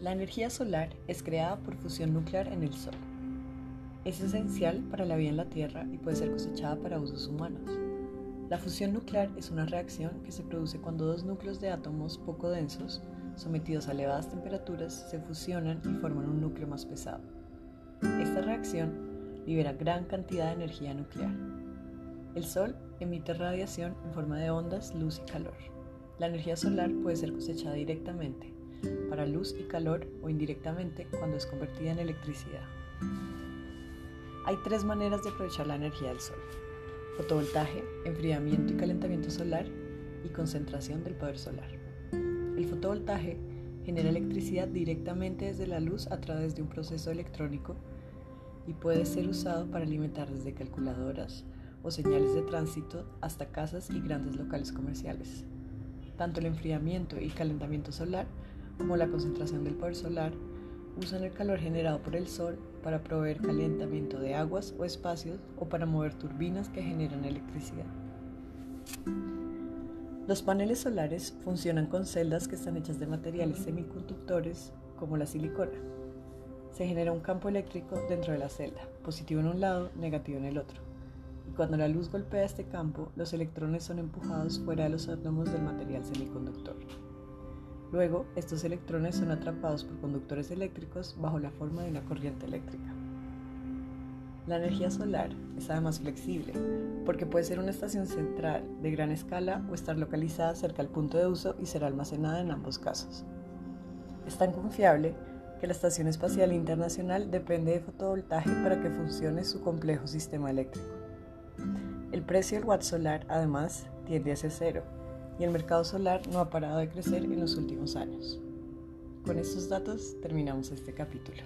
La energía solar es creada por fusión nuclear en el Sol. Es esencial para la vida en la Tierra y puede ser cosechada para usos humanos. La fusión nuclear es una reacción que se produce cuando dos núcleos de átomos poco densos, sometidos a elevadas temperaturas, se fusionan y forman un núcleo más pesado. Esta reacción libera gran cantidad de energía nuclear. El Sol emite radiación en forma de ondas, luz y calor. La energía solar puede ser cosechada directamente para luz y calor o indirectamente cuando es convertida en electricidad. Hay tres maneras de aprovechar la energía del sol. Fotovoltaje, enfriamiento y calentamiento solar y concentración del poder solar. El fotovoltaje genera electricidad directamente desde la luz a través de un proceso electrónico y puede ser usado para alimentar desde calculadoras o señales de tránsito hasta casas y grandes locales comerciales. Tanto el enfriamiento y calentamiento solar como la concentración del poder solar, usan el calor generado por el sol para proveer calentamiento de aguas o espacios o para mover turbinas que generan electricidad. Los paneles solares funcionan con celdas que están hechas de materiales semiconductores como la silicona. Se genera un campo eléctrico dentro de la celda, positivo en un lado, negativo en el otro. Y cuando la luz golpea este campo, los electrones son empujados fuera de los átomos del material semiconductor. Luego, estos electrones son atrapados por conductores eléctricos bajo la forma de una corriente eléctrica. La energía solar es además flexible, porque puede ser una estación central de gran escala o estar localizada cerca al punto de uso y ser almacenada en ambos casos. Es tan confiable que la Estación Espacial Internacional depende de fotovoltaje para que funcione su complejo sistema eléctrico. El precio del watt solar, además, tiende a ser cero, y el mercado solar no ha parado de crecer en los últimos años. Con estos datos terminamos este capítulo.